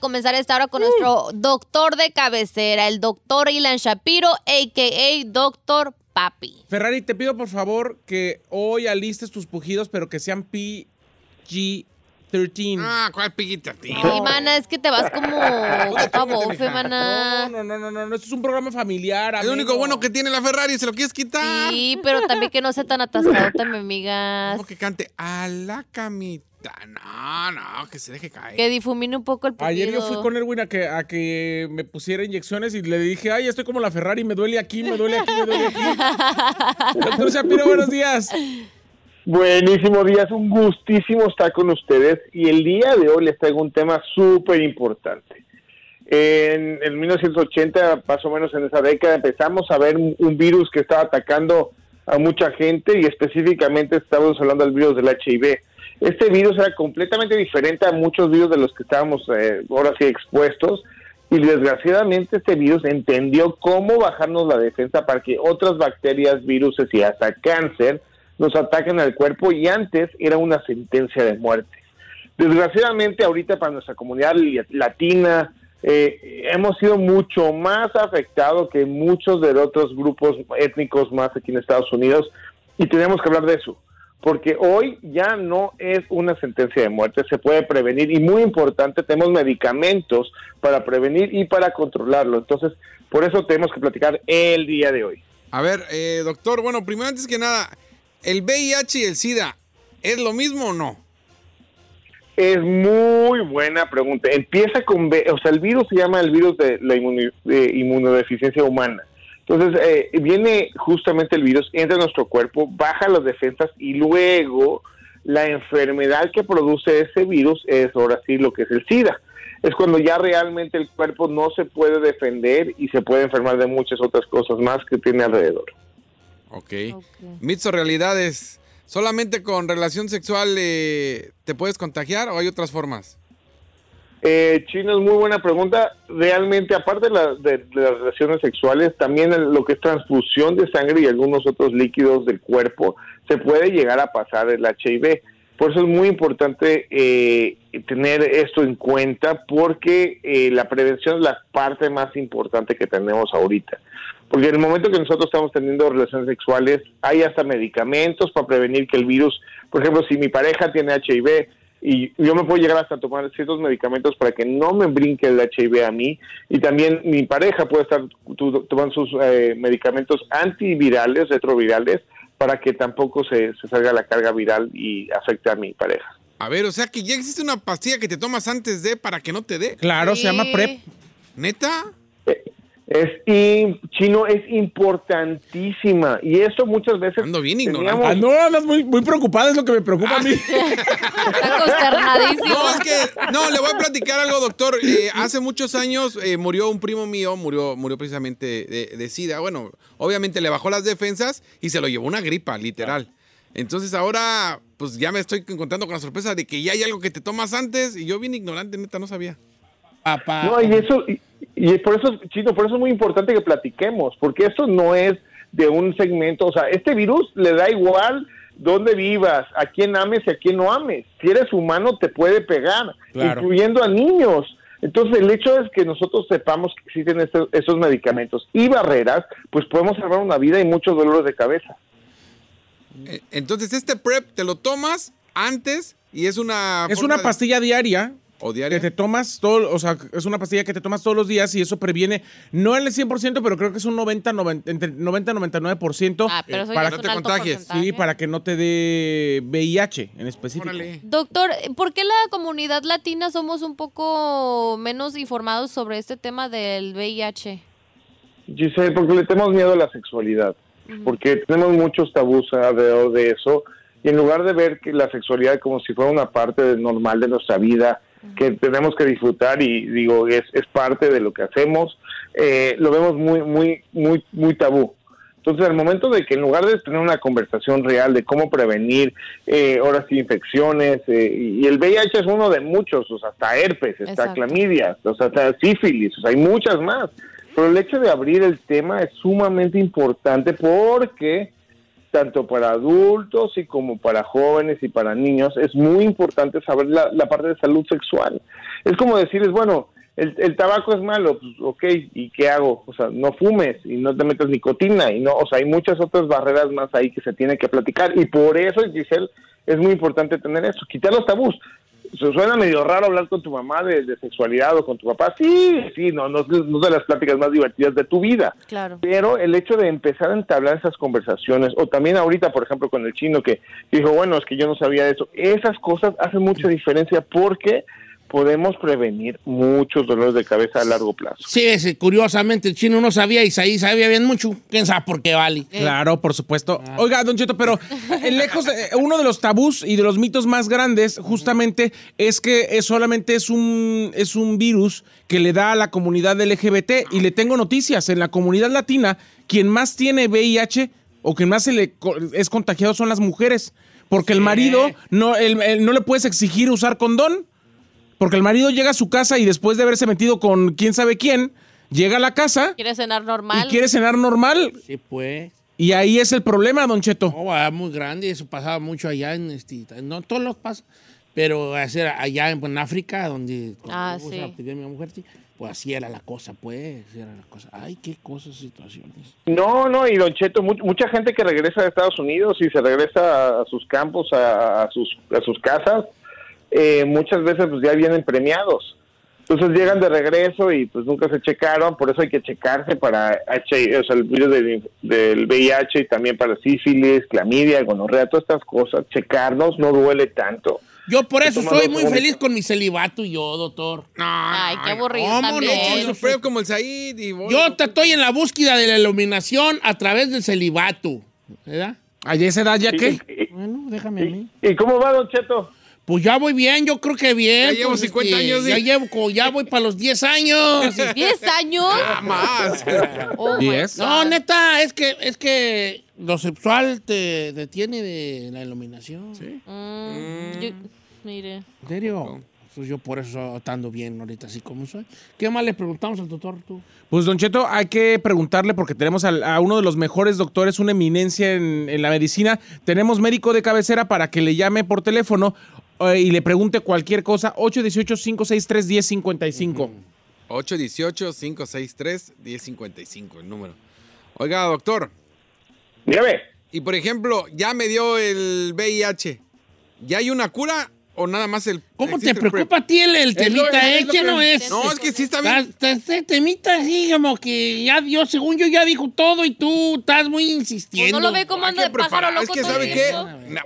comenzar esta hora con nuestro doctor de cabecera, el doctor Ilan Shapiro, a.k.a. Doctor Papi. Ferrari, te pido por favor que hoy alistes tus pujidos, pero que sean PG-13. Ah, ¿cuál piguita, tío? Ay, mana, es que te vas como a bofe, No, mana. no, no, no, no, no, esto es un programa familiar. El amigo. único bueno que tiene la Ferrari, ¿se lo quieres quitar? Sí, pero también que no sea tan atascado, mi amigas. Como que cante a la camita. No, no, que se deje caer. Que difumine un poco el pujido. Ayer yo fui con Erwin a que, a que me pusiera inyecciones y le dije, ay, estoy como la Ferrari, me duele aquí, me duele aquí, me duele aquí. Doctor Shapiro, buenos días. Buenísimo día, es un gustísimo estar con ustedes y el día de hoy les traigo un tema súper importante. En, en 1980, más o menos en esa década, empezamos a ver un, un virus que estaba atacando a mucha gente y específicamente estábamos hablando del virus del HIV. Este virus era completamente diferente a muchos virus de los que estábamos eh, ahora sí expuestos. Y desgraciadamente este virus entendió cómo bajarnos la defensa para que otras bacterias, virus y hasta cáncer nos ataquen al cuerpo. Y antes era una sentencia de muerte. Desgraciadamente ahorita para nuestra comunidad latina eh, hemos sido mucho más afectados que muchos de los otros grupos étnicos más aquí en Estados Unidos. Y tenemos que hablar de eso porque hoy ya no es una sentencia de muerte, se puede prevenir y muy importante, tenemos medicamentos para prevenir y para controlarlo. Entonces, por eso tenemos que platicar el día de hoy. A ver, eh, doctor, bueno, primero antes que nada, ¿el VIH y el SIDA es lo mismo o no? Es muy buena pregunta. Empieza con, o sea, el virus se llama el virus de la inmunodeficiencia humana. Entonces, eh, viene justamente el virus, entra en nuestro cuerpo, baja las defensas y luego la enfermedad que produce ese virus es ahora sí lo que es el SIDA. Es cuando ya realmente el cuerpo no se puede defender y se puede enfermar de muchas otras cosas más que tiene alrededor. Ok. Mitos o realidades. ¿Solamente con relación sexual eh, te puedes contagiar o hay otras formas? Eh, Chino, es muy buena pregunta. Realmente, aparte de, de- las relaciones sexuales, también lo que es transfusión de sangre y algunos otros líquidos del cuerpo, se puede llegar a pasar el HIV. Por eso es muy importante eh, tener esto en cuenta, porque eh, la prevención es la parte más importante que tenemos ahorita. Porque en el momento que nosotros estamos teniendo relaciones sexuales, hay hasta medicamentos para prevenir que el virus, por ejemplo, si mi pareja tiene HIV, y yo me puedo llegar hasta tomar ciertos medicamentos para que no me brinque el HIV a mí y también mi pareja puede estar tu- tomando sus eh, medicamentos antivirales, retrovirales, para que tampoco se, se salga la carga viral y afecte a mi pareja. A ver, o sea que ya existe una pastilla que te tomas antes de para que no te dé. Claro, se llama PrEP. ¿Neta? Es y chino es importantísima y eso muchas veces Ando bien teníamos- Ah, no, andas muy, muy preocupada, es lo que me preocupa a mí. Está consternadísimo. No, es que, no, le voy a platicar algo, doctor. Eh, hace muchos años eh, murió un primo mío, murió, murió precisamente de, de SIDA. Bueno, obviamente le bajó las defensas y se lo llevó una gripa, literal. Entonces ahora, pues ya me estoy encontrando con la sorpresa de que ya hay algo que te tomas antes y yo bien ignorante, neta, no sabía. Papá. No, y eso, y, y por eso, Chino, por eso es muy importante que platiquemos, porque esto no es de un segmento, o sea, este virus le da igual dónde vivas, a quién ames y a quién no ames. Si eres humano, te puede pegar, Claro. incluyendo a niños. Entonces, el hecho es que nosotros sepamos que existen estos, esos medicamentos y barreras, pues podemos salvar una vida y muchos dolores de cabeza. Eh, Entonces este PrEP te lo tomas antes y es una... Es una de- pastilla diaria ¿O que diaria? te tomas todo, o sea, es una pastilla que te tomas todos los días y eso previene, no el 100%, pero creo que es un 90, 90 entre 90 y 99%. Ah, pero eso para ya es que no te contagies. porcentaje. Sí, para que no te dé VIH en específico. Órale. Doctor, ¿por qué la comunidad latina somos un poco menos informados sobre este tema del VIH? Giselle, porque le tenemos miedo a la sexualidad, porque tenemos muchos tabús alrededor de eso, y en lugar de ver que la sexualidad como si fuera una parte normal de nuestra vida, que tenemos que disfrutar y digo, es, es parte de lo que hacemos, eh, lo vemos muy, muy, muy, muy tabú. Entonces, al momento de que en lugar de tener una conversación real de cómo prevenir, eh, ahora sí, infecciones, eh, y y el VIH es uno de muchos, o sea, hasta herpes, está Exacto. clamidia, o sea, hasta sífilis, o sea, hay muchas más. Pero el hecho de abrir el tema es sumamente importante porque tanto para adultos y como para jóvenes y para niños, es muy importante saber la, parte de salud sexual. Es como decirles, bueno, el, el, tabaco es malo, pues ok, ¿y qué hago? O sea, no fumes y no te metas nicotina y no, o sea, hay muchas otras barreras más ahí que se tiene que platicar y por eso, Giselle, es muy importante tener eso, quitar los tabús. Suena medio raro hablar con tu mamá de, de sexualidad o con tu papá. Sí, sí, no, no, no es de las pláticas más divertidas de tu vida. Claro. Pero el hecho de empezar a entablar esas conversaciones, o también ahorita, por ejemplo, con el chino que dijo, bueno, es que yo no sabía eso, esas cosas hacen mucha diferencia porque podemos prevenir muchos dolores de cabeza a largo plazo. Sí, ese, curiosamente, el chino no sabía y Isaí sabía bien mucho. ¿Quién sabe por qué vale? Claro, por supuesto. Oiga, Don Cheto, pero eh, lejos, eh, uno de los tabús y de los mitos más grandes justamente es que es solamente es un, es un virus que le da a la comunidad LGBT. Y le tengo noticias, en la comunidad latina, quien más tiene VIH o quien más se le co- es contagiado son las mujeres. Porque el marido no, el- el- no le puedes exigir usar condón. Porque el marido llega a su casa y después de haberse metido con quién sabe quién, llega a la casa ¿Quieres cenar normal? y quiere cenar normal. Sí, pues. Y ahí es el problema, Don Cheto. No, era muy grande, eso pasaba mucho allá en este, no todos los pasa, pero allá en, en África, donde Ah, sí. pues así era la cosa, pues, así era la cosa. Ay, qué cosas, situaciones. No, no, y Don Cheto, mu- mucha gente que regresa de Estados Unidos y se regresa a, a sus campos, a, a sus, a sus casas, eh, muchas veces pues ya vienen premiados. Entonces llegan de regreso y pues nunca se checaron, por eso hay que checarse para H, o sea, el virus del, del VIH y también para sífilis, clamidia, gonorrea, todas estas cosas, checarnos no duele tanto. Yo por eso soy muy feliz con mi celibato y yo, doctor. Ay, qué aburrido ¿Cómo también. no? Como el Said y vos- Yo te estoy en la búsqueda de la iluminación a través del celibato, ¿verdad? ¿Allá esa edad ya qué? ¿Y, Bueno, déjame a mí. y- y cómo va, Don Cheto? Pues ya voy bien, yo creo que bien. Ya llevo pues, 50 este, años, Ya llevo, ya voy para los 10 años. ¿10 años? Ah, más. Oh. No, neta, es que, es que lo sexual te detiene de la iluminación. ¿Sí? Mm, yo- mire. ¿En serio? Pues yo por eso estando bien ahorita así como soy. ¿Qué más le preguntamos al doctor tú? Pues, Don Cheto, hay que preguntarle porque tenemos al- a, uno de los mejores doctores, una eminencia en, en la medicina. Tenemos médico de cabecera para que le llame por teléfono y le pregunte cualquier cosa. 818-563-1055. 818-563-1055, el número. Oiga, doctor, Dígame. y por ejemplo, ya me dio el VIH. ¿Ya hay una cura o nada más el. ¿Cómo te preocupa a ti el, el Es lo- temita, es eh? lo ¿Qué que- no es? No, es que sí está bien. Este este temita así como que ya dio, según yo ya dijo todo y tú estás muy insistiendo. Pues no lo ve como anda de pájaro loco Es que, ¿sabe qué?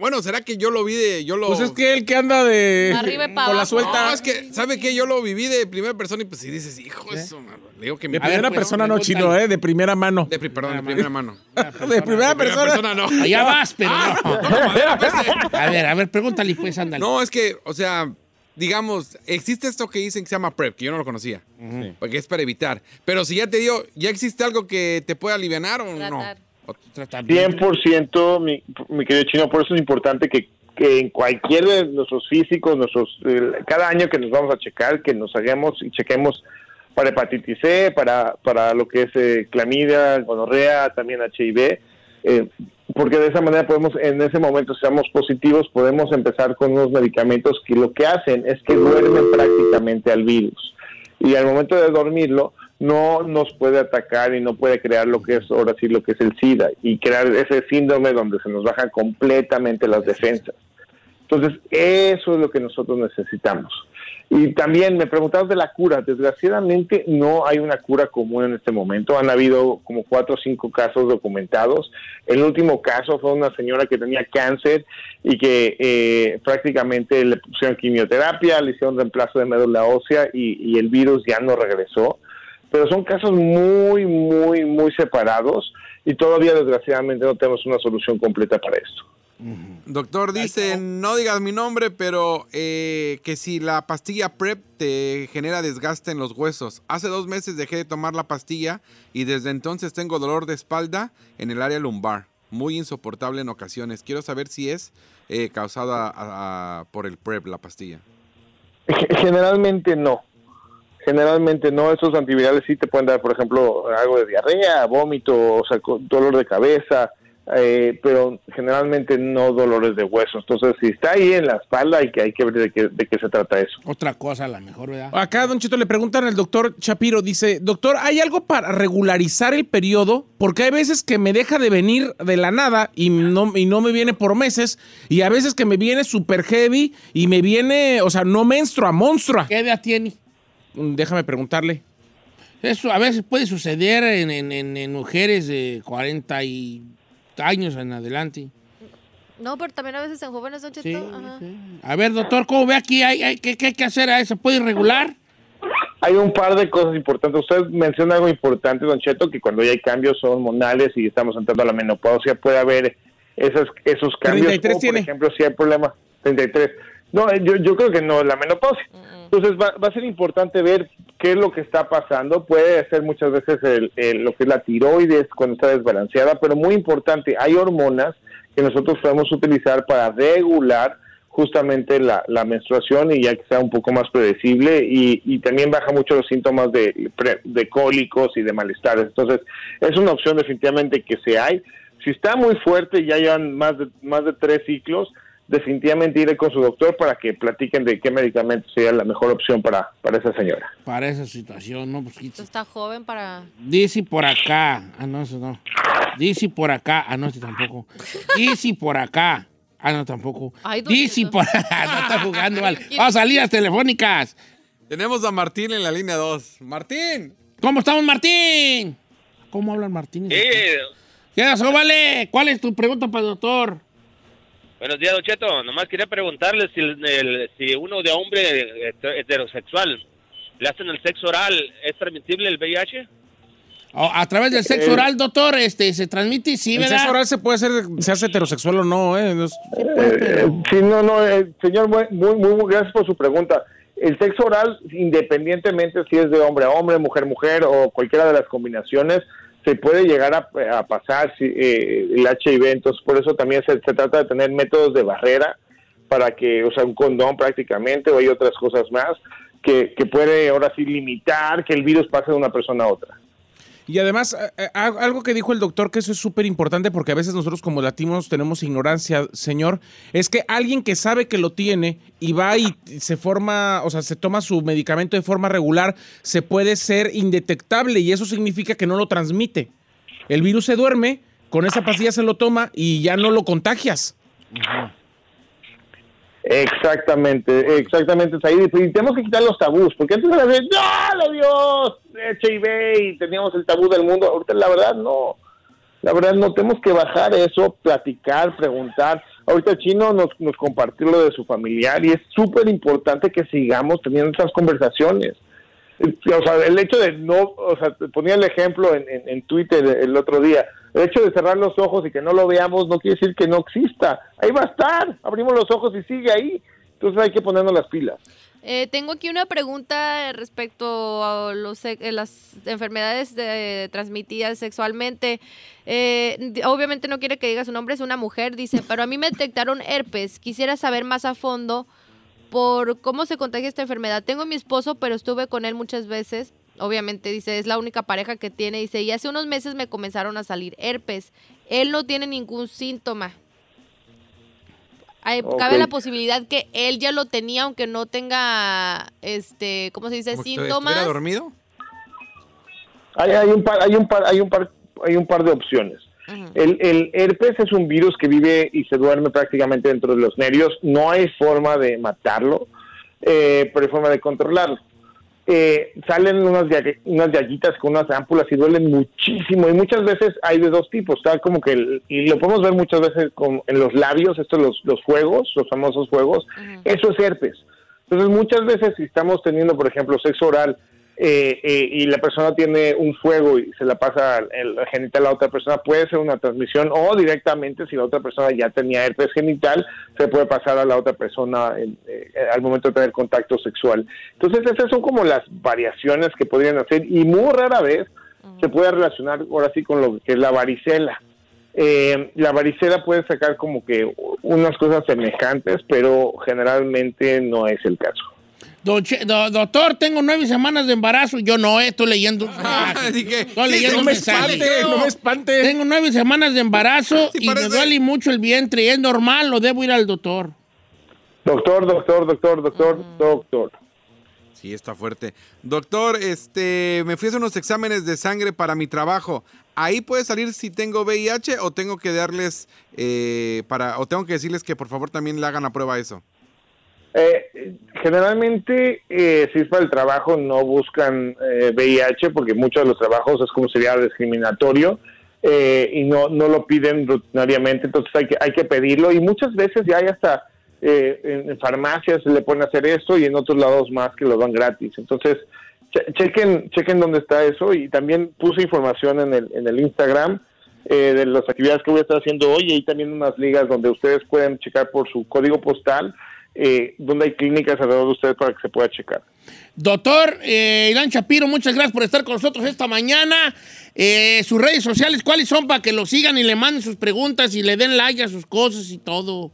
Bueno, ¿será que yo lo vi de. Yo lo. Pues es que el que anda de. Arriba y pa' con la suelta. No, es que, ¿sabe qué? Yo lo viví de primera persona y pues si dices, hijo, eso, mano. Le digo que mi De primera pues, persona no, chino, ¿eh? De primera mano. De, pri- perdón, de primera mano. De primera persona. no. Allá vas, pero Ah, no. pues, eh. A ver, a ver, pregúntale pues, ándale. No, es que, o sea, digamos, existe esto que dicen que se llama PrEP, que yo no lo conocía. Porque es para evitar. Pero si ya te dio, ¿ya existe algo que te pueda aliviar o Tratar. no? Bien. 100% mi, mi querido chino, por eso es importante que, que en cualquier de nuestros físicos, nuestros eh, cada año que nos vamos a checar, que nos hagamos y chequemos para hepatitis C, para, para lo que es eh, clamidia, gonorrea, también HIV, eh, porque de esa manera podemos, en ese momento, si seamos positivos, podemos empezar con unos medicamentos que lo que hacen es que duermen prácticamente al virus. Y al momento de dormirlo, no nos puede atacar y no puede crear lo que es ahora sí lo que es el SIDA y crear ese síndrome donde se nos bajan completamente las defensas. Entonces, eso es lo que nosotros necesitamos. Y también me preguntabas de la cura. Desgraciadamente no hay una cura común en este momento. Han habido como cuatro o cinco casos documentados. El último caso fue una señora que tenía cáncer y que eh, prácticamente le pusieron quimioterapia, le hicieron reemplazo de médula ósea y, y el virus ya no regresó. Pero son casos muy, muy, muy separados y todavía desgraciadamente no tenemos una solución completa para esto. Doctor dice, no digas mi nombre, pero eh, que si la pastilla PrEP te genera desgaste en los huesos. Hace dos meses dejé de tomar la pastilla y desde entonces tengo dolor de espalda en el área lumbar. Muy insoportable en ocasiones. Quiero saber si es eh, causada a- a- por el PrEP, la pastilla. Generalmente no. Generalmente no. Esos antivirales sí te pueden dar, por ejemplo, algo de diarrea, vómito, o sea, dolor de cabeza, eh, pero generalmente no dolores de hueso. Entonces, si está ahí en la espalda, hay que, hay que ver de qué, de qué se trata eso. Otra cosa, a lo mejor, ¿verdad? Acá, Don Cheto, le preguntan al doctor Shapiro, dice, doctor, ¿hay algo para regularizar el periodo? Porque hay veces que me deja de venir de la nada y no, y no me viene por meses, y a veces que me viene super heavy y me viene, o sea, no menstrua, monstrua. ¿Qué edad tiene? Mm, Déjame preguntarle. Eso a veces puede suceder en, en- en- en mujeres de 40 y años en adelante. No, pero también a veces en jóvenes, Don Cheto. Sí, Ajá. sí. A ver, doctor, ¿cómo ve aquí? ¿Hay, hay- qué, qué hay que hacer a eso? ¿Puede regular? Hay un par de cosas importantes. Usted menciona algo importante, Don Cheto, que cuando ya hay cambios hormonales y estamos entrando a la menopausia, puede haber esas, esos cambios. 33 o, tiene. Por ejemplo, si hay problemas, 33. No, yo, yo creo que no, la menopausia. Entonces va, va a ser importante ver qué es lo que está pasando. Puede ser muchas veces el- el- lo que es la tiroides cuando está desbalanceada, pero muy importante, hay hormonas que nosotros podemos utilizar para regular justamente la, menstruación y ya que sea un poco más predecible y, y también baja mucho los síntomas de, de cólicos y de malestares. Entonces, es una opción definitivamente que se hay. Si está muy fuerte ya llevan más de, más de tres ciclos, definitivamente iré con su doctor para que platiquen de qué medicamento sería la mejor opción para, para esa señora. Para esa situación, ¿no? Pues, Usted está joven para... Dice por acá. Ah, no, eso no. Dice por acá. Ah, no, este tampoco. Dice por acá. Ah, no, tampoco. Dice por acá. No está jugando mal. Vamos a salidas telefónicas. Tenemos a Martín en la línea 2. Martín. ¿Cómo estamos, Martín? ¿Cómo hablan Martín? Sí, ¿Qué pasó, vale? ¿Cuál es tu pregunta para el doctor? Buenos días, Don Cheto. Nomás quería preguntarle si, el- el- si uno de hombre heter- heterosexual le hacen el sexo oral, ¿es transmisible el VIH? Oh, a través del sexo Eh, oral, doctor, este, se transmite, sí, El ¿verdad? sexo oral se puede hacer, se hace heterosexual o no, ¿eh? No es- Eh, sí, no, no, eh, señor, muy, muy, muy gracias por su pregunta. El sexo oral, independientemente si es de hombre a hombre, mujer mujer o cualquiera de las combinaciones, se puede llegar a, pasar eh, el HIV. Entonces, por eso también se, se trata de tener métodos de barrera para que, o sea, un condón prácticamente, o hay otras cosas más que, que puede ahora sí limitar que el virus pase de una persona a otra. Y además, eh, eh, algo que dijo el doctor, que eso es súper importante porque a veces nosotros como latinos tenemos ignorancia, señor, es que alguien que sabe que lo tiene y va y se forma, o sea, se toma su medicamento de forma regular, se puede ser indetectable y eso significa que no lo transmite. El virus se duerme, con esa pastilla se lo toma y ya no lo contagias. Exactamente, exactamente, Said. Y tenemos que quitar los tabús, porque antes era de, ¡no, le dio HIV! Y teníamos el tabú del mundo. Ahorita, la verdad, no. La verdad, no tenemos que bajar eso, platicar, preguntar. Ahorita el chino nos, nos compartió lo de su familiar y es súper importante que sigamos teniendo esas conversaciones. O sea, el hecho de no, o sea, ponía el ejemplo en, en, en Twitter el otro día, el hecho de cerrar los ojos y que no lo veamos no quiere decir que no exista. Ahí va a estar, abrimos los ojos y sigue ahí. Entonces hay que ponernos las pilas. Eh, tengo aquí una pregunta respecto a los, eh, las enfermedades de- transmitidas sexualmente. Eh, obviamente no quiere que diga su nombre, es una mujer, dice, pero a mí me detectaron herpes. Quisiera saber más a fondo por cómo se contagia esta enfermedad. Tengo a mi esposo, pero estuve con él muchas veces. Obviamente, dice, es la única pareja que tiene. Dice, y hace unos meses me comenzaron a salir herpes. Él no tiene ningún síntoma. Hay- Cabe la posibilidad que él ya lo tenía, aunque no tenga, este, ¿cómo se dice? Síntomas. ¿Estuviera dormido? Hay, hay un par, hay un par, hay un par, hay un par de opciones. El, el herpes es un virus que vive y se duerme prácticamente dentro de los nervios. No hay forma de matarlo, eh, pero hay forma de controlarlo. Eh, salen unas, unas llaguitas con unas ámpulas y duelen muchísimo. Y muchas veces hay de dos tipos. Está como que, el- y lo podemos ver muchas veces con- en los labios, estos los, los fuegos, los famosos fuegos. Eso es herpes. Entonces, muchas veces si estamos teniendo, por ejemplo, sexo oral eh, eh, y la persona tiene un fuego y se la pasa el genital a la otra persona, puede ser una transmisión o directamente si la otra persona ya tenía herpes genital, se puede pasar a la otra persona en- eh, al momento de tener contacto sexual. Entonces, esas son como las variaciones que podrían hacer y muy rara vez se puede relacionar ahora sí con lo que es la varicela. Eh, la varicela puede sacar como que unas cosas semejantes, pero generalmente no es el caso. Don Che- do- doctor, tengo nueve semanas de embarazo. Yo no, eh, estoy leyendo. Dije, Estoy sí, leyendo No me espante, no me espante. Tengo nueve semanas de embarazo Sí, y me duele mucho el vientre. ¿Es normal o debo ir al doctor? Doctor, doctor, doctor, doctor, doctor. Sí, está fuerte. Doctor, este, me fui a hacer unos exámenes de sangre para mi trabajo. ¿Ahí puede salir si tengo VIH o tengo que darles eh, para o tengo que decirles que por favor también le hagan la prueba a eso? Eh, generalmente, eh, si es para el trabajo, no buscan eh, VIH porque muchos de los trabajos es como sería discriminatorio eh, y no, no lo piden rutinariamente, entonces hay que, hay que pedirlo y muchas veces ya hay hasta eh, en, en farmacias se le pueden hacer esto y en otros lados más que lo dan gratis. Entonces, che- chequen, chequen dónde está eso y también puse información en el, en el Instagram eh, de las actividades que voy a estar haciendo hoy y hay también unas ligas donde ustedes pueden checar por su código postal eh, donde hay clínicas alrededor de ustedes para que se pueda checar. Doctor eh, Irán Shapiro, muchas gracias por estar con nosotros esta mañana. Eh, sus redes sociales, ¿cuáles son para que lo sigan y le manden sus preguntas y le den like a sus cosas y todo?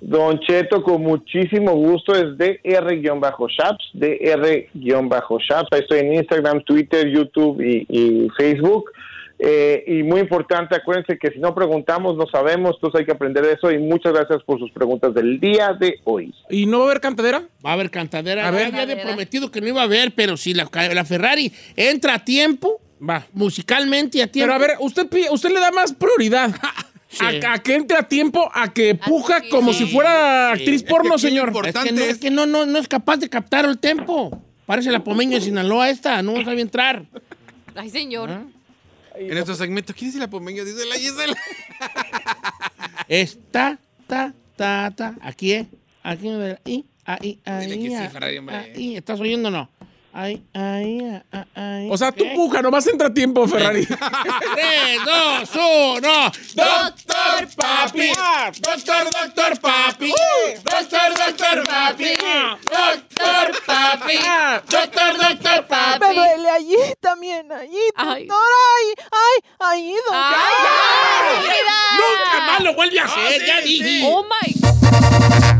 Don Cheto, con muchísimo gusto, es DR-Shaps, DR-Shaps. Ahí estoy en Instagram, Twitter, YouTube y, y Facebook. Eh, y muy importante, acuérdense que si no preguntamos, no sabemos, entonces hay que aprender eso. Y muchas gracias por sus preguntas del día de hoy. ¿Y no va a haber cantadera? Va a haber cantadera. A ver. Ya había prometido que no iba a haber, pero si la, la Ferrari entra a tiempo, Va. musicalmente a tiempo. Pero a ver, usted, usted le da más prioridad Sí. a, a que entre a tiempo, a que puja sí, como sí. si fuera Sí. actriz porno, señor. es que, importante no, es- es que no, no, no es capaz de captar el tempo. Parece la pomeña de Sinaloa esta, no sabe entrar. Ay, señor. ¿Ah? En nuestro segmento, ¿quién es la pomeña? Dice la Gisela. Está, ta, ta, ta. Aquí es. Aquí, ahí, ahí, ahí. Dile que sí, Ferrari, hombre. ahí. ¿Estás oyendo o no? Ahí, ah, ah, ahí. O sea, tú ¿Qué? puja, nomás entra a tiempo, Ferrari. Tres, dos, uno. Doctor Papi. Doctor, doctor Papi. Doctor, doctor Papi. Doctor Papi. Doctor, doctor Papi. Me duele allí también, allí, Ay. doctor. Ay, ay, ahí, doctor. ¡Ay, querida! Nunca más lo vuelve a hacer, ya dije. Oh my.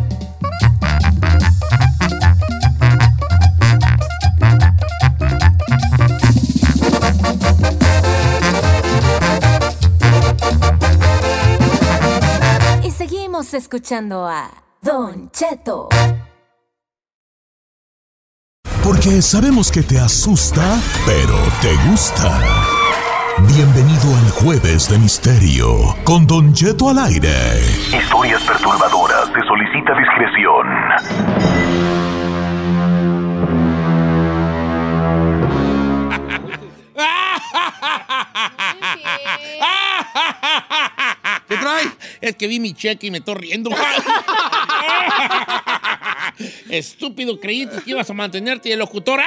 Seguimos escuchando a Don Cheto. Porque sabemos que te asusta, pero te gusta. Bienvenido al Jueves de Misterio con Don Cheto al aire. Historias perturbadoras. Se solicita discreción. ¿Qué trae? Es que vi mi cheque y me estoy riendo. Estúpido, creíste que ibas a mantenerte de locutor.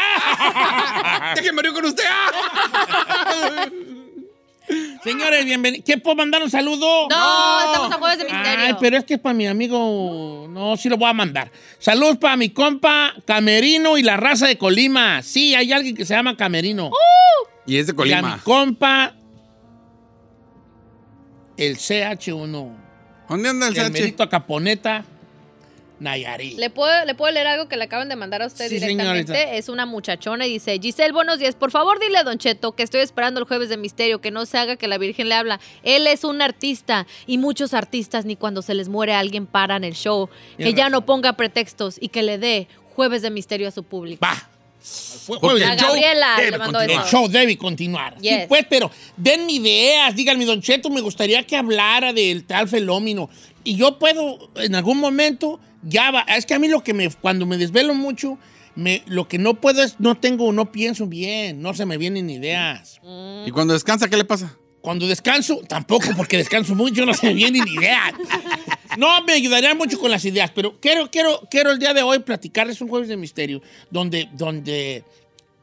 Déjenme ir con usted. ¡Ah! Señores, bienvenidos. ¿Qué puedo mandar un saludo? No, estamos a jueves de misterio. Ay, pero es que es para mi amigo. No, sí lo voy a mandar. Saludos para mi compa Camerino y la raza de Colima. Sí, hay alguien que se llama Camerino. Y es de Y a mi Colima. compa, el CH1. ¿Dónde anda el El CH? merito Caponeta, Nayarit. ¿Le puedo, ¿Le puedo leer algo que le acaban de mandar a usted Sí, directamente? señorita. Es una muchachona y dice, Giselle, buenos días. Por favor, dile a Don Cheto que estoy esperando el jueves de misterio, que no se haga que la Virgen le habla. Él es un artista y muchos artistas ni cuando se les muere alguien paran el show. Que ya razón. no ponga pretextos y que le dé jueves de misterio a su público. Va. Jueves. A el show Gabriela debe continuar. El show debe continuar. Sí, Yes. pues, pero denme ideas, díganme, Don Cheto, me gustaría que hablara del tal fenómeno. Y yo puedo, en algún momento, ya va. Es que a mí lo que me, cuando me desvelo mucho, me, lo que no puedo es, no tengo, no pienso bien, no se me vienen ideas. ¿Y cuando descansa, qué le pasa? Cuando descanso, tampoco, porque descanso mucho, no se me vienen ideas. No, me ayudaría mucho con las ideas, pero quiero, quiero, quiero el día de hoy platicarles un jueves de misterio, donde, donde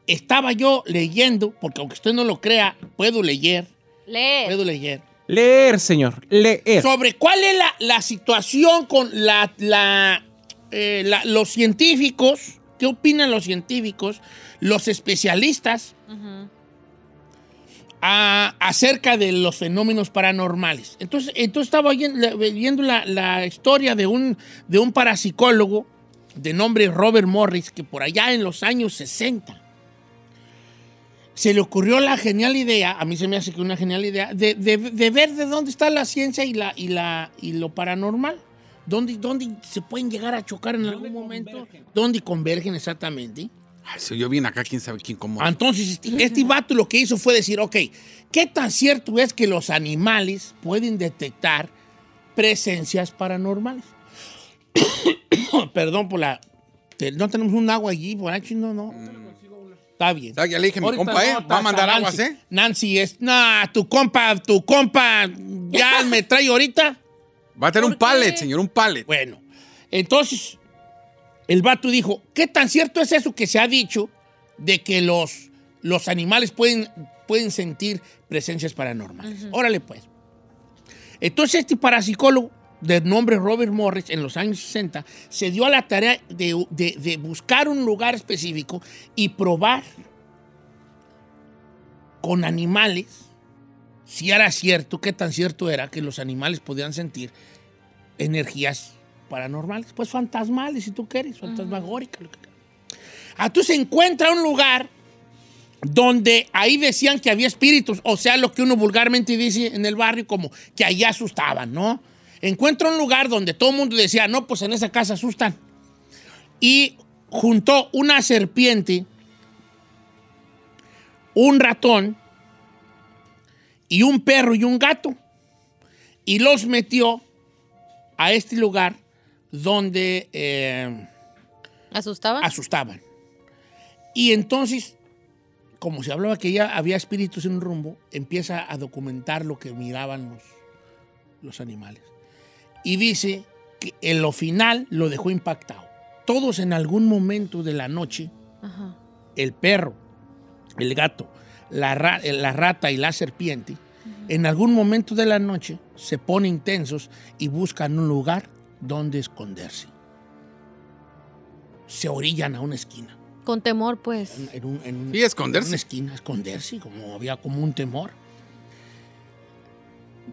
estaba yo leyendo, porque aunque usted no lo crea, puedo leer, Lee. puedo leer, Leer, señor, leer. sobre cuál es la, la situación con la, la, eh, la- los científicos, qué opinan los científicos, los especialistas. A- acerca de los fenómenos paranormales. Entonces, entonces estaba viendo la, la historia de un, de un parapsicólogo de nombre Robert Morris, que por allá en los años 60 se le ocurrió la genial idea, a mí se me hace que una genial idea, de, de- de ver de dónde está la ciencia y, la, y, la, y lo paranormal. ¿Dónde, ¿Dónde se pueden llegar a chocar en algún momento? ¿Dónde convergen exactamente? Ay, se oyó bien acá, quién sabe quién cómo. Entonces, este, este vato lo que hizo fue decir, ok, ¿qué tan cierto es que los animales pueden detectar presencias paranormales? Perdón por la... No tenemos un agua allí, por aquí, no, no. Está bien. Ya le dije a mi Ahorita compa, ¿eh? no, Va a mandar aguas. ¿eh? Nancy es... Nah, tu compa, tu compa, ya me trae ahorita. Va a tener un ¿Por qué? pallet, señor, un pallet. Bueno, entonces el vato dijo, ¿qué tan cierto es eso que se ha dicho de que los, los animales pueden, pueden sentir presencias paranormales? Órale pues. Entonces este parapsicólogo de nombre Robert Morris en los años 60 se dio a la tarea de, de- de buscar un lugar específico y probar con animales si era cierto, qué tan cierto era que los animales podían sentir energías paranormales, pues fantasmales, si tú quieres, fantasmagóricas. lo que quieras. Ah, tú se encuentra un lugar donde ahí decían que había espíritus, o sea, lo que uno vulgarmente dice en el barrio, como que allí asustaban, ¿no? Encuentra un lugar donde todo el mundo decía, no, pues en esa casa asustan. Y juntó una serpiente, un ratón y un perro y un gato. Y los metió a este lugar donde eh, ¿Asustaba? asustaban. Y entonces, como se hablaba que ya había espíritus en un rumbo, empieza a documentar lo que miraban los, los animales. Y dice que en lo final lo dejó impactado. Todos en algún momento de la noche, Ajá. el perro, el gato, la, ra- la rata y la serpiente, en algún momento de la noche se ponen tensos y buscan un lugar donde esconderse. Se orillan a una esquina. Con temor, pues. En un- en un- Sí, esconderse. en una esquina, esconderse, como había como un temor.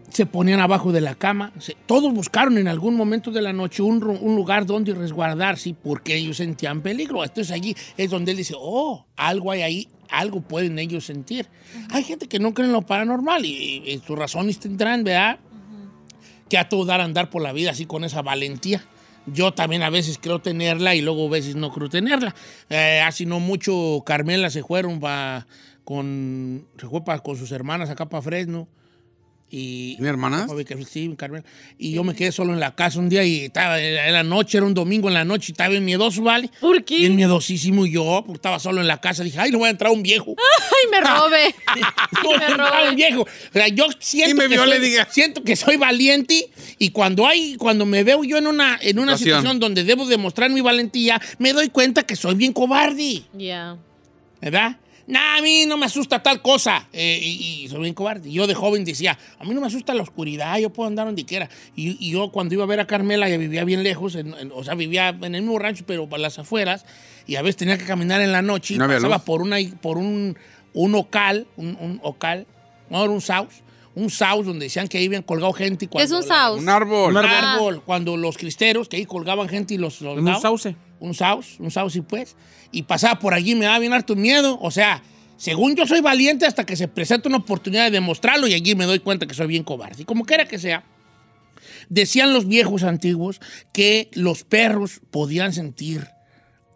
Se ponían abajo de la cama. se- todos buscaron en algún momento de la noche un, un lugar donde resguardarse porque ellos sentían peligro. Entonces allí es donde él dice, oh, algo hay ahí, algo pueden ellos sentir. Hay gente que no cree en lo paranormal y, y sus razones tendrán, ¿verdad? Que a todo dar andar por la vida así con esa valentía. Yo también a veces creo tenerla y luego a veces no creo tenerla. Eh, hace no mucho Carmela se fueron pa- con, se fue pa- con sus hermanas acá para Fresno. Y, ¿Tiene hermanas? Sí, Carmela. Y yo me quedé solo en la casa un día y estaba en la noche, era un domingo en la noche y estaba bien miedoso, ¿vale? ¿Por qué? Bien miedosísimo yo, porque estaba solo en la casa. Dije, ay, no voy a entrar un viejo. ¡Ay, me robe! No, me robe. un viejo. O sea, yo siento, Y me que vio, soy, le diga. siento que soy valiente y cuando hay, cuando me veo yo en una, en una Situación. situación donde debo demostrar mi valentía, me doy cuenta que soy bien cobarde, Ya. ¿verdad? Nah, a mí no me asusta tal cosa. Eh, y, y soy bien cobarde. Yo de joven decía, a mí no me asusta la oscuridad, yo puedo andar donde quiera. Y, y yo cuando iba a ver a Carmela, ya vivía bien lejos, en- en- o sea, vivía en el mismo rancho, pero para las afueras, y a veces tenía que caminar en la noche y No pasaba por, una, por un, un ocal, un, un ocal, no era un saus, un saus donde decían que ahí habían colgado gente. y ¿Qué es cuando un la- saus? Un árbol. Un árbol, cuando los cristeros, que ahí colgaban gente y los En un sauce. Un saus, un saus y pues. Y pasaba por allí, me daba bien harto miedo. O sea, según yo soy valiente hasta que se presenta una oportunidad de demostrarlo y allí me doy cuenta que soy bien cobarde. Y como quiera que sea, decían los viejos antiguos que los perros podían sentir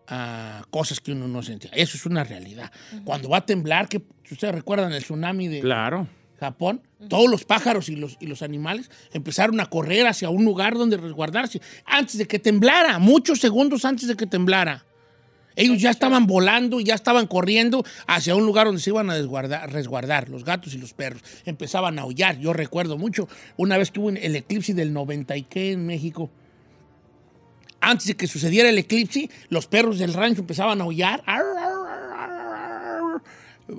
ah, cosas que uno no sentía. Eso es una realidad. Cuando va a temblar, que ustedes recuerdan el tsunami de Claro. Japón, todos los pájaros y los, y los animales empezaron a correr hacia un lugar donde resguardarse antes de que temblara, muchos segundos antes de que temblara. Ellos ya estaban volando y ya estaban corriendo hacia un lugar donde se iban a desguardar- resguardar, los gatos y los perros. Empezaban a aullar. Yo recuerdo mucho una vez que hubo el eclipse del 90 y qué en México. Antes de que sucediera el eclipse, los perros del rancho empezaban a aullar.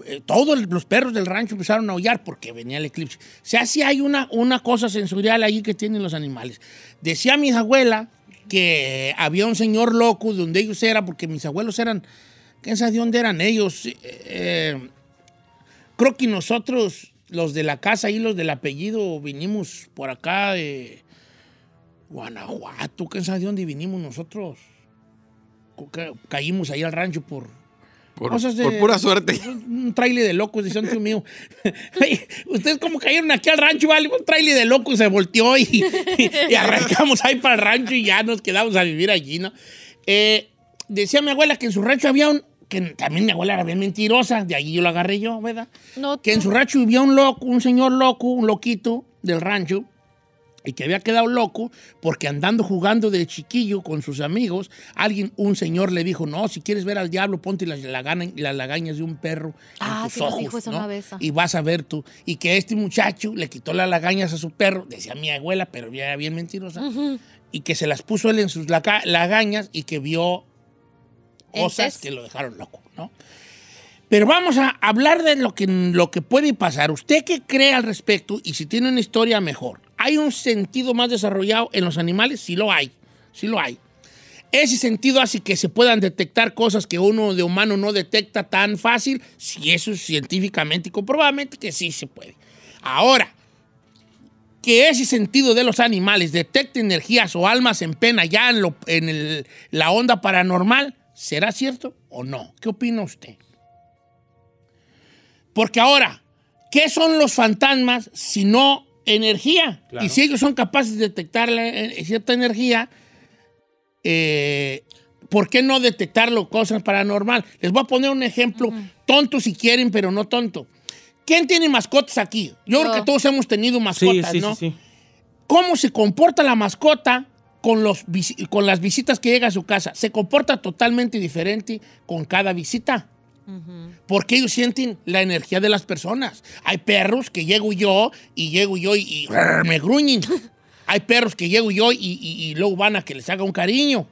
Eh, Todos los perros del rancho empezaron a aullar porque venía el eclipse. O sea, sí hay una, una cosa sensorial ahí que tienen los animales. Decía mi abuela que había un señor loco de donde ellos eran, porque mis abuelos eran, ¿quién sabe de dónde eran ellos? Eh, creo que nosotros, los de la casa y los del apellido, vinimos por acá de Guanajuato, ¿quién sabe de dónde vinimos nosotros? ca- caímos ahí al rancho por... Por, cosas de- por pura suerte. Un trailer de locos, un tío mío. Ustedes como cayeron aquí al rancho, vale, un trailer de locos se volteó y, y arrancamos ahí para el rancho y ya nos quedamos a vivir allí, ¿no? Eh, decía mi abuela que en su rancho había un, que también mi abuela era bien mentirosa, de allí yo lo agarré yo, ¿verdad? No, Que en su rancho vivía un loco, un señor loco, un loquito del rancho, y que había quedado loco porque andando jugando de chiquillo con sus amigos, alguien, un señor le dijo, no, si quieres ver al diablo, ponte las, lagana- las lagañas de un perro Ah, en tus sí ojos, dijo eso ¿no? una vez. Y vas a ver tú. Y que este muchacho le quitó las lagañas a su perro, decía mi abuela, pero ya era bien mentirosa, y que se las puso él en sus laga- lagañas y que vio cosas que lo dejaron loco, ¿no? Pero vamos a hablar de lo que, lo que puede pasar. ¿Usted qué cree al respecto? Y si tiene una historia mejor. ¿Hay un sentido más desarrollado en los animales? Sí lo hay, sí lo hay. Ese sentido hace que se puedan detectar cosas que uno de humano no detecta tan fácil, si eso es científicamente y comprobadamente que sí se puede. Ahora, que ese sentido de los animales detecte energías o almas en pena ya en, la onda paranormal, ¿será cierto o no? ¿Qué opina usted? Porque ahora, ¿qué son los fantasmas si no energía? Claro. Y si ellos son capaces de detectar la- eh, cierta energía, eh, ¿por qué no detectarlo cosas paranormal? Les voy a poner un ejemplo tonto si quieren, pero no tonto. ¿Quién tiene mascotas aquí? Yo creo Yo. que todos hemos tenido Sí, mascotas, sí, ¿no? sí, sí. ¿Cómo se comporta la mascota con, los, con las visitas que llega a su casa? Se comporta totalmente diferente con cada visita. Porque ellos sienten la energía de las personas. Hay perros que llego yo y llego yo y, y me gruñen. Hay perros que llego yo y, y- y luego van a que les haga un cariño.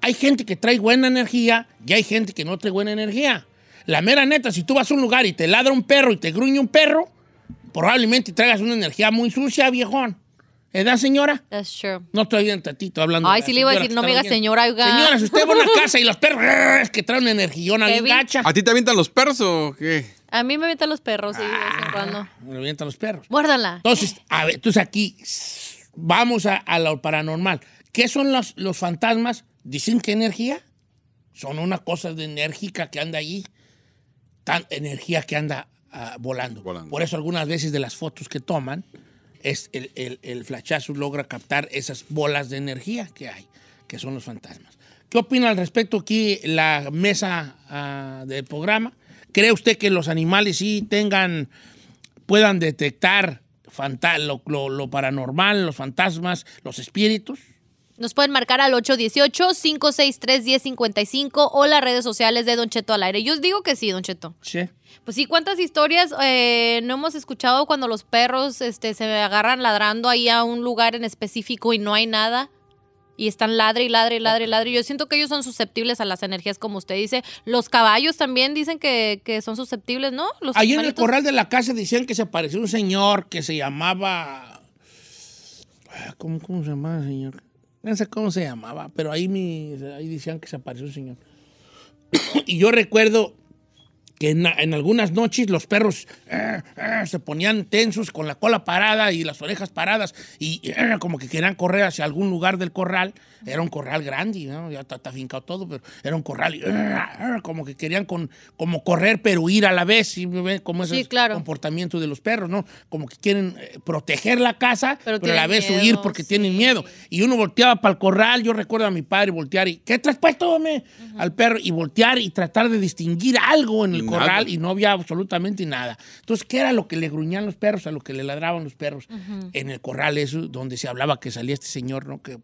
Hay gente que trae buena energía y hay gente que no trae buena energía. La mera neta, si tú vas a un lugar y te ladra un perro y te gruñe un perro, probablemente traigas una energía muy sucia, viejón. ¿Edad, señora? That's true. No estoy bien tantito hablando. Ay, de la sí le iba a decir, no me diga señora, oiga. Señora, si usted va a una casa y los perros es que traen bien Kevin. gacha, ¿A ti te avientan los perros o qué? A mí me metan los perros, sí, de vez Ah. en cuando. me avientan los perros. Muérdala. Entonces, a ver, entonces aquí vamos a, a lo paranormal. ¿Qué son los, los fantasmas? Dicen que energía. Son una cosa de enérgica que anda allí. Tan energía que anda ah, volando. Volando. Por eso algunas veces de las fotos que toman, es el, el, el flashazo logra captar esas bolas de energía que hay, que son los fantasmas. ¿Qué opina al respecto aquí la mesa ah, del programa? ¿Cree usted que los animales sí tengan puedan detectar lo, lo- lo paranormal, los fantasmas, los espíritus. Nos pueden marcar al 818-563-1055 o las redes sociales de Don Cheto al aire. Yo os digo que sí, Don Cheto. Sí. Pues sí, ¿cuántas historias eh, no hemos escuchado cuando los perros este, se agarran ladrando ahí a un lugar en específico y no hay nada? Y están ladre y ladre y ladre y ladre. Yo siento que ellos son susceptibles a las energías, como usted dice. Los caballos también dicen que, que son susceptibles, ¿no? Los Ahí en el corral de la casa decían que se apareció un señor que se llamaba. Ah, ¿Cómo, cómo se llamaba el señor? No sé cómo se llamaba, pero ahí, mi, ahí decían que se apareció un señor. y yo recuerdo que en, algunas noches los perros eh, eh, se ponían tensos con la cola parada y las orejas paradas y eh, como que querían correr hacia algún lugar del corral. Era un corral grande, ¿no? ya está, está fincado todo, pero era un corral y eh, como que querían con, como correr pero huir a la vez, ¿sí me ve? como ese Sí, claro. comportamiento de los perros, ¿no? Como que quieren eh, proteger la casa, Pero pero, a la vez huir miedo, porque sí. tienen miedo. Y uno volteaba para el corral, yo recuerdo a mi padre voltear y, ¿qué traes puesto, hombre? Al perro, y voltear y tratar de distinguir algo en el Y corral y no había absolutamente nada. Entonces, ¿qué era lo que le gruñían los perros, a lo que le ladraban los perros? En el corral eso, donde se hablaba que salía este señor, ¿no? Que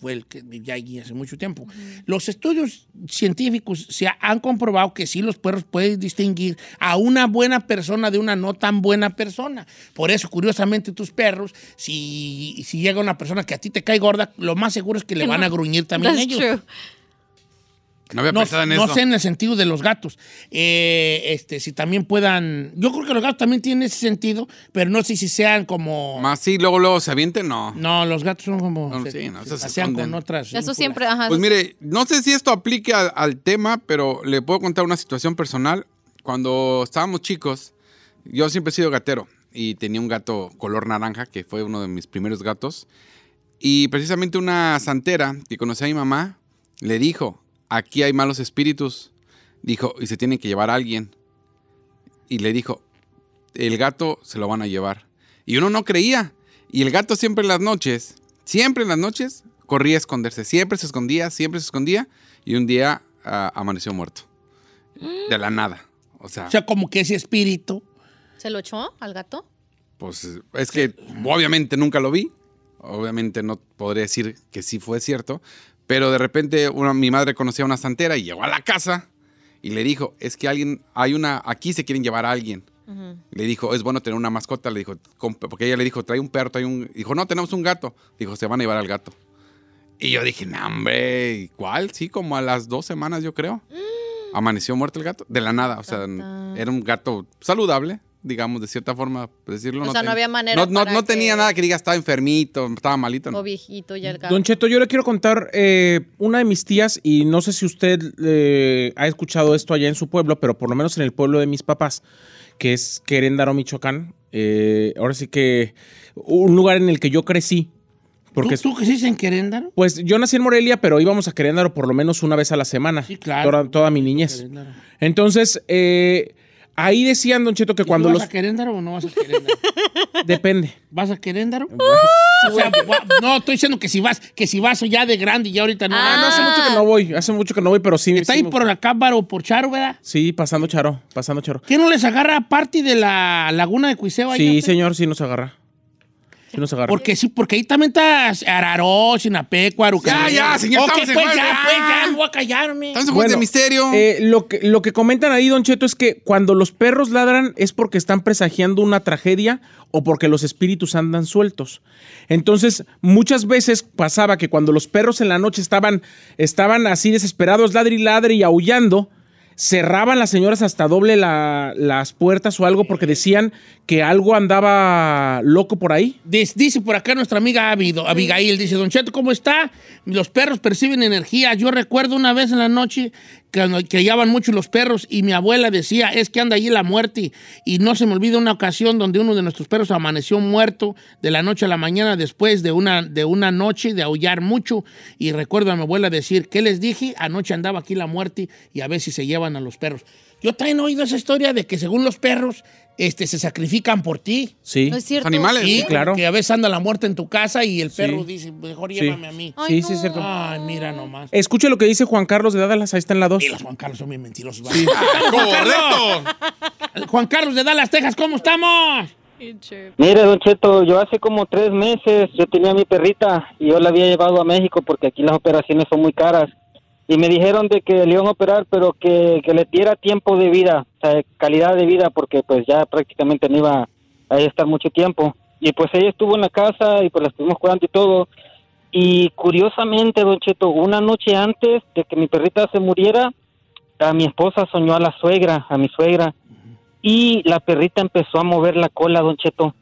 fue el que vivía allí hace mucho tiempo. Los estudios científicos se ha- han comprobado que sí los perros pueden distinguir a una buena persona de una no tan buena persona. Por eso, curiosamente, tus perros, si, si llega una persona que a ti te cae gorda, lo más seguro es que le van a gruñir también That's ellos. true. No había No, pensado en no eso. sé en el sentido de los gatos. Eh, este, si también puedan. Yo creo que los gatos también tienen ese sentido, pero no sé si sean como. Más sí, luego, luego se avienten, no. No, los gatos son como. No, se, sí, no, se se pasean con otras. Eso siempre, ajá. Pues mire, no sé si esto aplique al, al tema, pero le puedo contar una situación personal. Cuando estábamos chicos, yo siempre he sido gatero y tenía un gato color naranja, que fue uno de mis primeros gatos. Y precisamente una santera que conocía a mi mamá le dijo, aquí hay malos espíritus. Dijo, y se tienen que llevar a alguien. Y le dijo, el gato se lo van a llevar. Y uno no creía. Y el gato siempre en las noches, siempre en las noches, corría a esconderse. Siempre se escondía, siempre se escondía. Y un día ah, amaneció muerto. De la nada. O sea, O sea, como que ese espíritu. ¿Se lo echó al gato? pues es que obviamente nunca lo vi. Obviamente no podría decir que sí fue cierto. Pero de repente una- mi madre conocía a una santera y llegó a la casa y le dijo, es que alguien, hay una, aquí se quieren llevar a alguien. Le dijo, es bueno tener una mascota. Le dijo, "Com- porque ella le dijo, trae un perro, trae un. Dijo, no, tenemos un gato. Dijo, se van a llevar al gato. Y yo dije, no, hombre, ¿y ¿cuál? Sí, como a las dos semanas, yo creo. Amaneció muerto el gato. De la nada. O sea, Tata. era un gato saludable, digamos, de cierta forma, decirlo. O sea, no había manera No, no, para no tenía que- nada que diga estaba enfermito, estaba malito. no. O viejito ya el gato. Don Cheto, yo le quiero contar eh, una de mis tías, y no sé si usted eh, ha escuchado esto allá en su pueblo, pero por lo menos en el pueblo de mis papás, que es Queréndaro, Michoacán. eh, ahora sí que un lugar en el que yo crecí. Porque ¿Tú, tú sí en Queréndaro? Pues yo nací en Morelia, pero íbamos a Queréndaro por lo menos una vez a la semana. Sí, claro. Toda, toda mi niñez. Queréndaro. Entonces, eh, ahí decían, Don Cheto, que ¿Y cuando tú los... ¿Vas a Queréndaro o no vas a Queréndaro? Depende. ¿Vas a Queréndaro? O sea, va- no, estoy diciendo que si vas, que si vas ya de grande y ya ahorita no. Ah, no, hace mucho que no voy, hace mucho que no voy, pero sí. Está sí ahí me- por acá, Baro, por Charo, ¿verdad? Sí, pasando charo, pasando charo. ¿Qué no les agarra parte de la laguna de Cuiseo allá? Sí, señor, sí nos agarra. Sí nos agarra. Porque sí, porque ahí también está Araró, Sinapecuaro. Ya, ya, señor, Ok, pues ya, ya. pues ya, no voy a callarme. Estamos en juegos de misterio. eh, lo, que, lo que comentan ahí, Don Cheto, es que cuando los perros ladran es porque están presagiando una tragedia o porque los espíritus andan sueltos. Entonces, muchas veces pasaba que cuando los perros en la noche estaban, estaban así desesperados, ladre y ladre y aullando, cerraban las señoras hasta doble la- las puertas o algo porque decían que algo andaba loco por ahí. Dice, dice por acá nuestra amiga Abido- Abigail, dice, Don Cheto, ¿cómo está? Los perros perciben energía. Yo recuerdo una vez en la noche hallaban mucho los perros y mi abuela decía, es que anda allí la muerte. Y no se me olvida una ocasión donde uno de nuestros perros amaneció muerto de la noche a la mañana después de una, de una noche de aullar mucho. Y recuerdo a mi abuela decir, ¿qué les dije? Anoche andaba aquí la muerte y a ver si se llevan a los perros. Yo también he oído esa historia de que según los perros este, se sacrifican por ti. Sí. ¿No es cierto? Animales. Sí, Sí, claro. Que a veces anda la muerte en tu casa y el Sí. perro dice, mejor Sí. llévame a mí. Ay, sí, sí, es no. cierto. Ay, mira nomás. Escuche lo que dice Juan Carlos de Dallas, ahí está en la 2. Y los Juan Carlos son bien mentirosos. ¿vale? Juan Carlos. Correcto. Juan Carlos de Dallas, Texas, ¿cómo estamos? Mire, Don Cheto, yo hace como tres meses yo tenía a mi perrita y yo la había llevado a México porque aquí las operaciones son muy caras. Y me dijeron de que le iban a operar, pero que, que le diera tiempo de vida, o sea, calidad de vida, porque pues ya prácticamente no iba a estar mucho tiempo. Y pues ella estuvo en la casa y pues la estuvimos cuidando y todo. Y curiosamente, Don Cheto, una noche antes de que mi perrita se muriera, a mi esposa soñó a la suegra, a mi suegra y la perrita empezó a mover la cola, Don Cheto.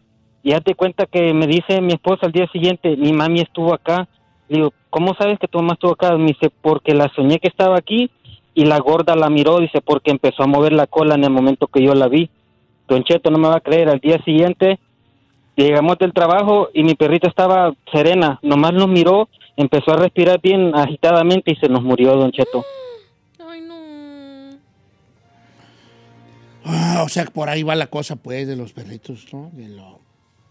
Y hazte cuenta que me dice mi esposa al día siguiente, mi mami estuvo acá. Le digo, ¿cómo sabes que tu mamá estuvo acá? Me dice, porque la soñé que estaba aquí y la gorda la miró, dice, porque empezó a mover la cola en el momento que yo la vi. Don Cheto no me va a creer, al día siguiente llegamos del trabajo y mi perrita estaba serena, nomás nos miró, empezó a respirar bien agitadamente y se nos murió, Don Cheto. Ay, no. Ah, o sea, por ahí va la cosa, pues, de los perritos, ¿no? De lo...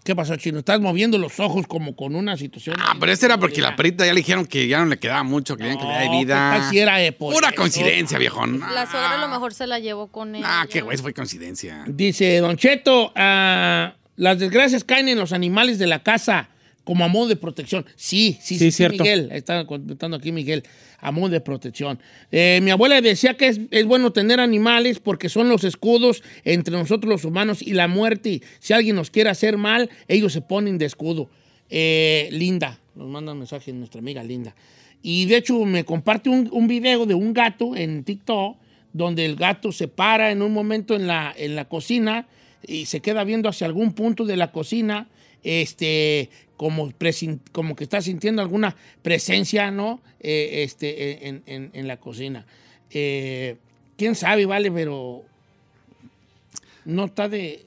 ¿Qué pasó, Chino? Estás moviendo los ojos como con una situación... Ah, pero ese era porque la perrita ya le dijeron que ya no le quedaba mucho, que no, calidad de vida. Si era eh, por Pura eso. coincidencia, viejón. La suegra a lo mejor se la llevó con él. Ah, qué güey, eso fue coincidencia. Dice Don Cheto, ah, las desgracias caen en los animales de la casa como a modo de protección. Sí, sí, sí, Sí, sí, cierto. Miguel. Está contestando aquí Miguel, a modo de protección. Eh, mi abuela decía que es, es bueno tener animales porque son los escudos entre nosotros los humanos y la muerte. Si alguien nos quiere hacer mal, ellos se ponen de escudo. Eh, Linda, nos manda un mensaje nuestra amiga Linda. Y de hecho me comparte un, un video de un gato en TikTok donde el gato se para en un momento en la, en la cocina y se queda viendo hacia algún punto de la cocina, este, como, como que está sintiendo alguna presencia, ¿no? Eh, este, en, en- en la cocina. Eh, ¿Quién sabe, vale? Pero no está de...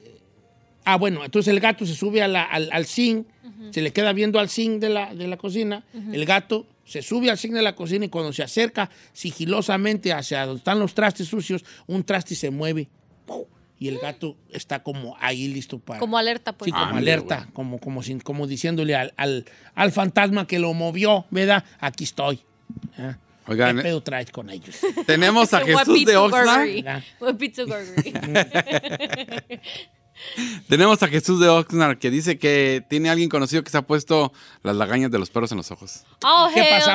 Ah, bueno, entonces el gato se sube a la- al, al zinc, se le queda viendo al zinc de la, de la cocina, el gato Se sube al zinc de la cocina y cuando se acerca sigilosamente hacia donde están los trastes sucios, un traste se mueve. ¡pum! Y el gato está como ahí listo para... Como alerta, pues. Sí, como alerta, como, como, sin- como diciéndole al, al, al fantasma que lo movió, ¿verdad? Aquí estoy. ¿Ah? Oigan, ¿Qué pedo traes con ellos? tenemos a Jesús de Oxnard. Tenemos a Jesús de Oxnard que dice que tiene alguien conocido que se ha puesto las lagañas de los perros en los ojos. Oh, ¿Qué no. Pues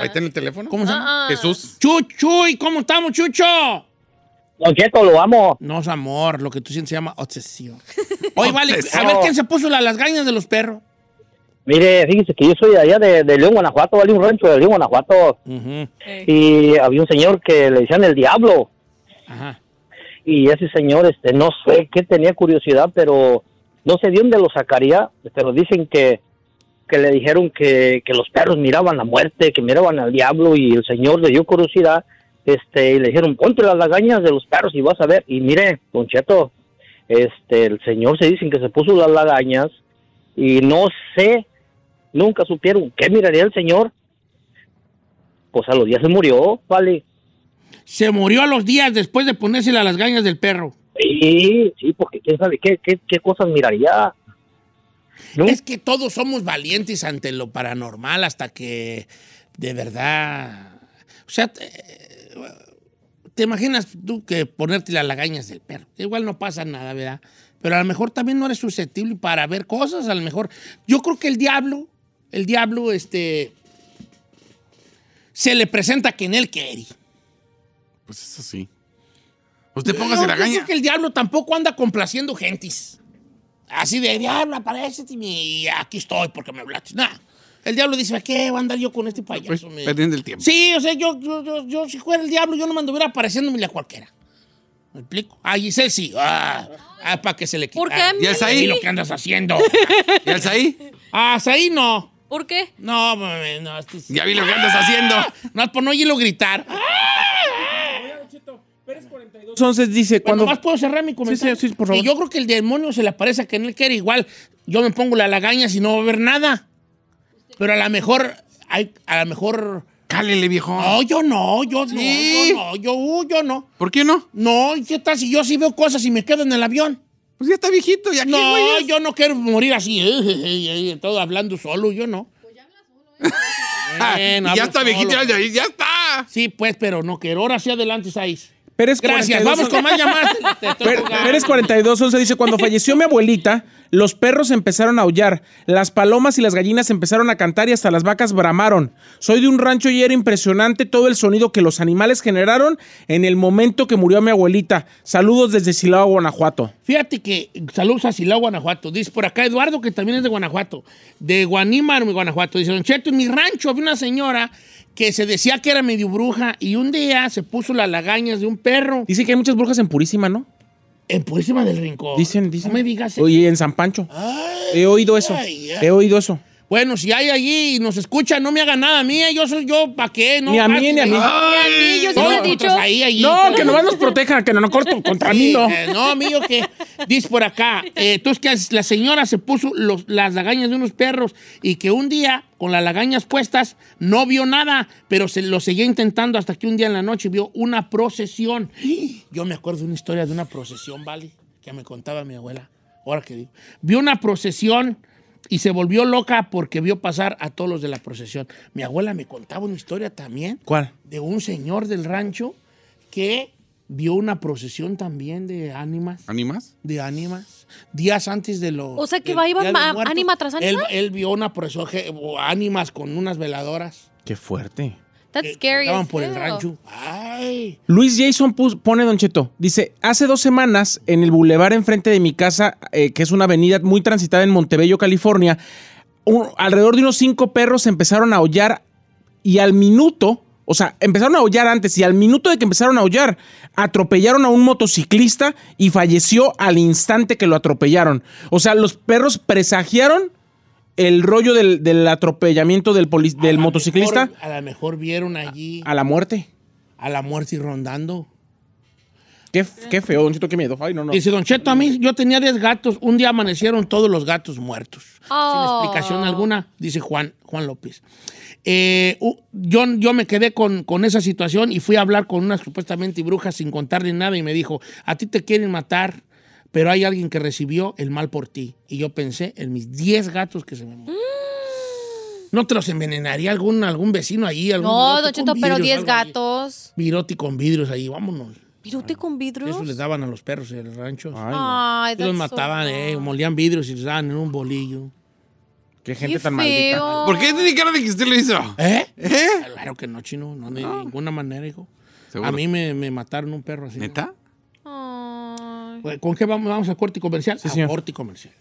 ahí tiene el teléfono. ¿Cómo se llama? Ah, ah. Jesús. Chuchuy, ¿cómo estamos, Chucho? Don Cheto, lo amo. No es amor, lo que tú sientes se llama obsesión. Oye, vale, a ver quién se puso la- las gañas de los perros. Mire, fíjese que yo soy de allá de, de León, Guanajuato, vale un rancho de León, Guanajuato. Y había un señor que le decían el diablo. Ajá. Y ese señor, este, no sé qué tenía curiosidad, pero no sé de dónde lo sacaría. Pero dicen que, que le dijeron que, que los perros miraban la muerte, que miraban al diablo. Y el señor le dio curiosidad. Este, y le dijeron, ponte las lagañas de los perros y vas a ver. Y mire, Don Cheto, este, el señor se dicen que se puso las lagañas. Y no sé, nunca supieron qué miraría el señor. Pues a los días se murió, vale. Se murió a los días después de ponérsela a las gañas del perro. Sí, sí, porque quién sabe qué, qué, qué cosas miraría. ¿No? Es que todos somos valientes ante lo paranormal hasta que de verdad. O sea, te, imaginas tú que ponerte las lagañas del perro. Igual no pasa nada, ¿verdad? Pero a lo mejor también no eres susceptible para ver cosas. A lo mejor. Yo creo que el diablo, el diablo, este. Se le presenta que en él quiere. Pues eso sí. Usted póngase No, la yo gaña. creo que el diablo tampoco anda complaciendo gentis. Así de, diablo, aparece y aquí estoy porque me hablaste. Nah. El diablo dice, ¿a qué voy a andar yo con este payaso? Pues, me-?" perdiendo el tiempo. Sí, o sea, yo, yo, yo, yo, si fuera el diablo, yo no me anduviera apareciéndome a cualquiera. ¿Me explico? Ah, Giselle sí. Ah, ah, para que se le quite. ¿Por qué? Ah, ¿Y el Saí? y lo que andas haciendo. ¿Y ahí? ah, Saí no. ¿Por qué? No, mami, no. este sí. Ya vi lo que andas haciendo. No, por no oírlo gritar. Ah, Entonces dice, Cuando cuando... más puedo cerrar mi comentario. sí, sí, por favor. Que yo creo que el demonio se le aparece a que en él quiere igual. Yo me pongo la lagaña si no va a ver nada. Pero a lo mejor, hay, a lo mejor. Cálele, viejo. No, yo no, yo Sí. no, yo no, yo, uh, yo no. ¿Por qué no? No, ¿y ¿qué tal si yo sí veo cosas y me quedo en el avión? Pues ya está viejito. ¿Ya No, güey? yo no quiero morir así, eh, eh, eh, todo hablando solo, yo no. Ah, Bueno, y ya hablo está viejito. solo. Ya, ya está. Sí, pues, pero no quiero. Ahora sí adelante, Saiz. Pérez Gracias, 42, vamos con más llamadas. Pérez Pérez 42, 11 dice, cuando falleció mi abuelita, los perros empezaron a aullar, las palomas y las gallinas empezaron a cantar y hasta las vacas bramaron. Soy de un rancho y era impresionante todo el sonido que los animales generaron en el momento que murió mi abuelita. Saludos desde Silao, Guanajuato. Fíjate que saludos a Silao, Guanajuato. Dice por acá Eduardo, que también es de Guanajuato, de Guanímar, Guanajuato. Dice, Don Cheto, en mi rancho había una señora que se decía que era medio bruja y un día se puso las lagañas de un perro Dice que hay muchas brujas en Purísima, ¿no? en Purísima del Rincón. Dicen, dicen. No me digas eso. Oye, en San Pancho. Ay, He oído eso. ay, ay. He oído eso. Bueno, si hay allí y nos escucha, no me haga nada a mí. eh, Yo soy yo, ¿para qué? No, Ni a mí, ni a mí. Ni a mí, yo No, he contra dicho. ahí, allí. No, que nomás nos protejan, que no nos corto contra mí, no. eh, no, mío, que dice por acá, eh, entonces que la señora se puso los- las lagañas de unos perros y que un día, con las lagañas puestas, no vio nada, pero se lo seguía intentando hasta que un día en la noche vio una procesión. Yo me acuerdo de una historia de una procesión, ¿vale? Que me contaba mi abuela. Ahora que digo. Vio una procesión y se volvió loca porque vio pasar a todos los de la procesión. Mi abuela me contaba una historia también ¿Cuál? de un señor del rancho que vio una procesión también de ánimas, ¿Animas? de ánimas, días antes de los... O sea, que del va- iba Día de ma- Muertos. ánima tras ánima. él vio una procesión, ánimas con unas veladoras. Qué fuerte. That's que scary. As por el hell. rancho. Ay. Luis Jason pus- pone Don Cheto. Dice, hace dos semanas en el bulevar enfrente de mi casa, eh, que es una avenida muy transitada en Montebello, California, un- alrededor de unos cinco perros empezaron a aullar y al minuto, o sea, empezaron a aullar antes y al minuto de que empezaron a aullar, atropellaron a un motociclista y falleció al instante que lo atropellaron. O sea, los perros presagiaron el rollo del, del atropellamiento del, del la motociclista mejor- a lo mejor vieron allí a la muerte. a la muerte y rondando. Qué, qué feo, Don Cheto, qué miedo. Ay, no, no. Dice Don Cheto, a mí yo tenía 10 gatos, un día amanecieron todos los gatos muertos. Oh. Sin explicación alguna, dice Juan, Juan López. Eh, yo, yo me quedé con, con esa situación y fui a hablar con unas supuestamente brujas sin contarle nada y me dijo, a ti te quieren matar, pero hay alguien que recibió el mal por ti. Y yo pensé en mis 10 gatos que se me murieron. ¿No te los envenenaría algún, algún vecino ahí? Algún No, Cheto, pero vidrios, 10 algo ahí? gatos. Virote con vidrios ahí, vámonos. ¿Virote con vidrios? Eso les daban a los perros en el rancho. Ay, Y los so mataban, eh, molían vidrios y los daban en un bolillo. Qué gente Qué tan maldita. ¿Por qué tiene cara de que usted lo hizo? ¿Eh? Claro que no, chino, no, de ninguna manera, hijo. ¿Seguro? A mí me, me mataron un perro así. ¿Neta? ¿Con qué vamos? ¿Vamos a corte y comercial? Sí, corte y comercial.